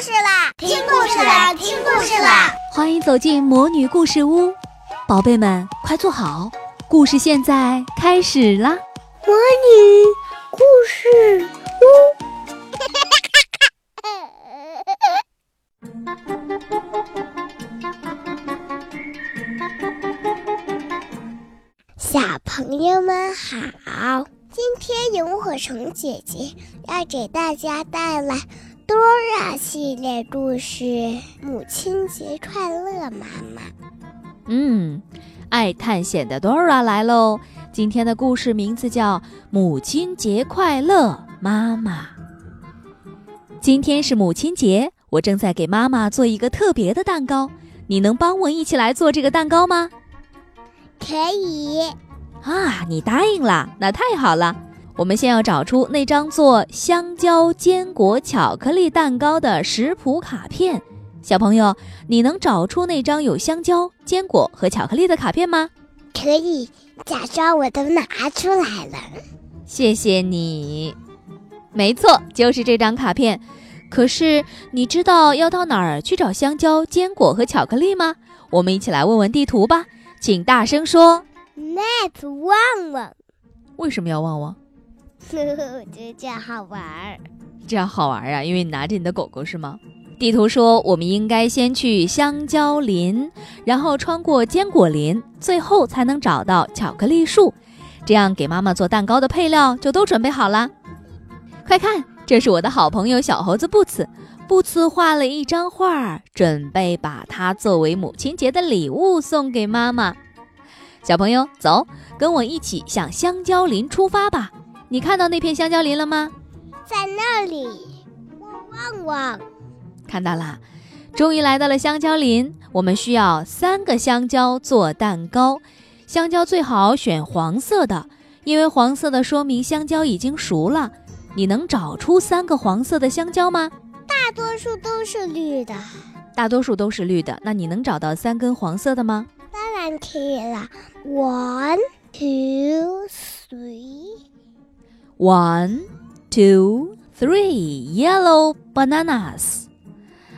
事啦！听故事啦！听故事啦！欢迎走进魔女故事屋，宝贝们快坐好，故事现在开始啦！魔女故事屋，小朋友们好，今天萤火虫姐姐要给大家带来。多拉系列故事，母亲节快乐，妈妈。嗯，爱探险的 Dora 来喽！今天的故事名字叫《母亲节快乐，妈妈》。今天是母亲节，我正在给妈妈做一个特别的蛋糕，你能帮我一起来做这个蛋糕吗？可以。啊，你答应了，那太好了。我们先要找出那张做香蕉坚果巧克力蛋糕的食谱卡片。小朋友，你能找出那张有香蕉、坚果和巧克力的卡片吗？可以，假装我都拿出来了。谢谢你。没错，就是这张卡片。可是你知道要到哪儿去找香蕉、坚果和巧克力吗？我们一起来问问地图吧。请大声说：“Map，旺旺。”为什么要旺旺？呵呵，我觉得这样好玩儿，这样好玩啊！因为你拿着你的狗狗是吗？地图说我们应该先去香蕉林，然后穿过坚果林，最后才能找到巧克力树。这样给妈妈做蛋糕的配料就都准备好了。快看，这是我的好朋友小猴子布茨。布茨画了一张画，准备把它作为母亲节的礼物送给妈妈。小朋友，走，跟我一起向香蕉林出发吧。你看到那片香蕉林了吗？在那里，我旺旺看到了。终于来到了香蕉林，我们需要三个香蕉做蛋糕。香蕉最好选黄色的，因为黄色的说明香蕉已经熟了。你能找出三个黄色的香蕉吗？大多数都是绿的。大多数都是绿的，那你能找到三根黄色的吗？当然可以了。One, two, three. One, two, three yellow bananas。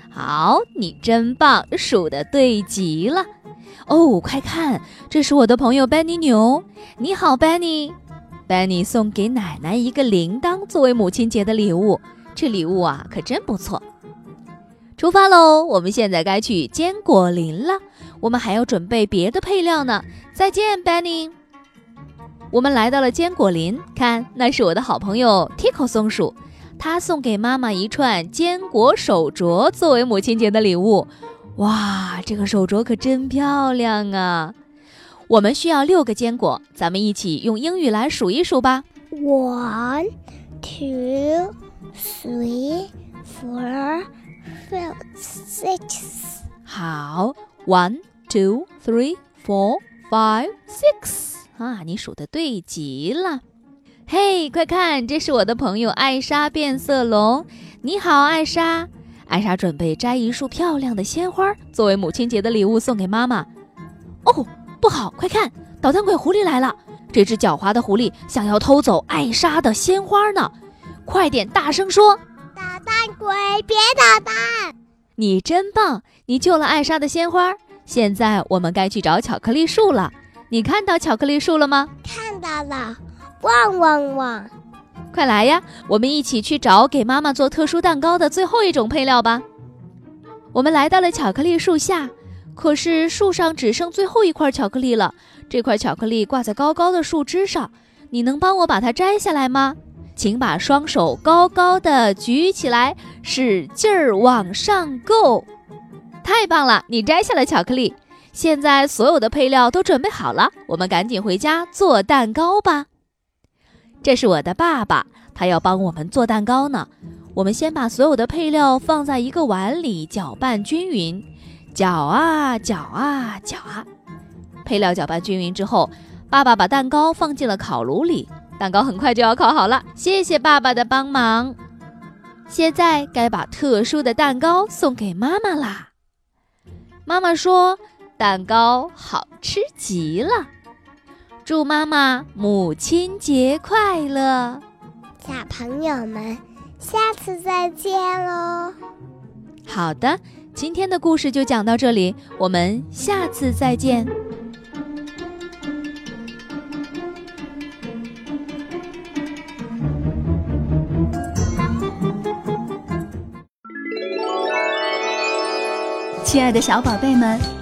好，你真棒，数的对极了。哦，快看，这是我的朋友 Benny 牛。你好，Benny。Benny 送给奶奶一个铃铛作为母亲节的礼物。这礼物啊，可真不错。出发喽！我们现在该去坚果林了。我们还要准备别的配料呢。再见，Benny。我们来到了坚果林，看，那是我的好朋友 Tico 松鼠，他送给妈妈一串坚果手镯作为母亲节的礼物。哇，这个手镯可真漂亮啊！我们需要六个坚果，咱们一起用英语来数一数吧。One, two, three, four, five, six。好，One, two, three, four, five, six。啊，你数的对极了！嘿，快看，这是我的朋友艾莎变色龙。你好，艾莎。艾莎准备摘一束漂亮的鲜花作为母亲节的礼物送给妈妈。哦，不好，快看，捣蛋鬼狐狸来了！这只狡猾的狐狸想要偷走艾莎的鲜花呢！快点，大声说！捣蛋鬼，别捣蛋！你真棒，你救了艾莎的鲜花。现在我们该去找巧克力树了。你看到巧克力树了吗？看到了，汪汪汪！快来呀，我们一起去找给妈妈做特殊蛋糕的最后一种配料吧。我们来到了巧克力树下，可是树上只剩最后一块巧克力了。这块巧克力挂在高高的树枝上，你能帮我把它摘下来吗？请把双手高高的举起来，使劲儿往上够。太棒了，你摘下了巧克力。现在所有的配料都准备好了，我们赶紧回家做蛋糕吧。这是我的爸爸，他要帮我们做蛋糕呢。我们先把所有的配料放在一个碗里，搅拌均匀，搅啊搅啊搅啊。配料搅拌均匀之后，爸爸把蛋糕放进了烤炉里，蛋糕很快就要烤好了。谢谢爸爸的帮忙。现在该把特殊的蛋糕送给妈妈啦。妈妈说。蛋糕好吃极了，祝妈妈母亲节快乐！小朋友们，下次再见喽！好的，今天的故事就讲到这里，我们下次再见。亲爱的小宝贝们，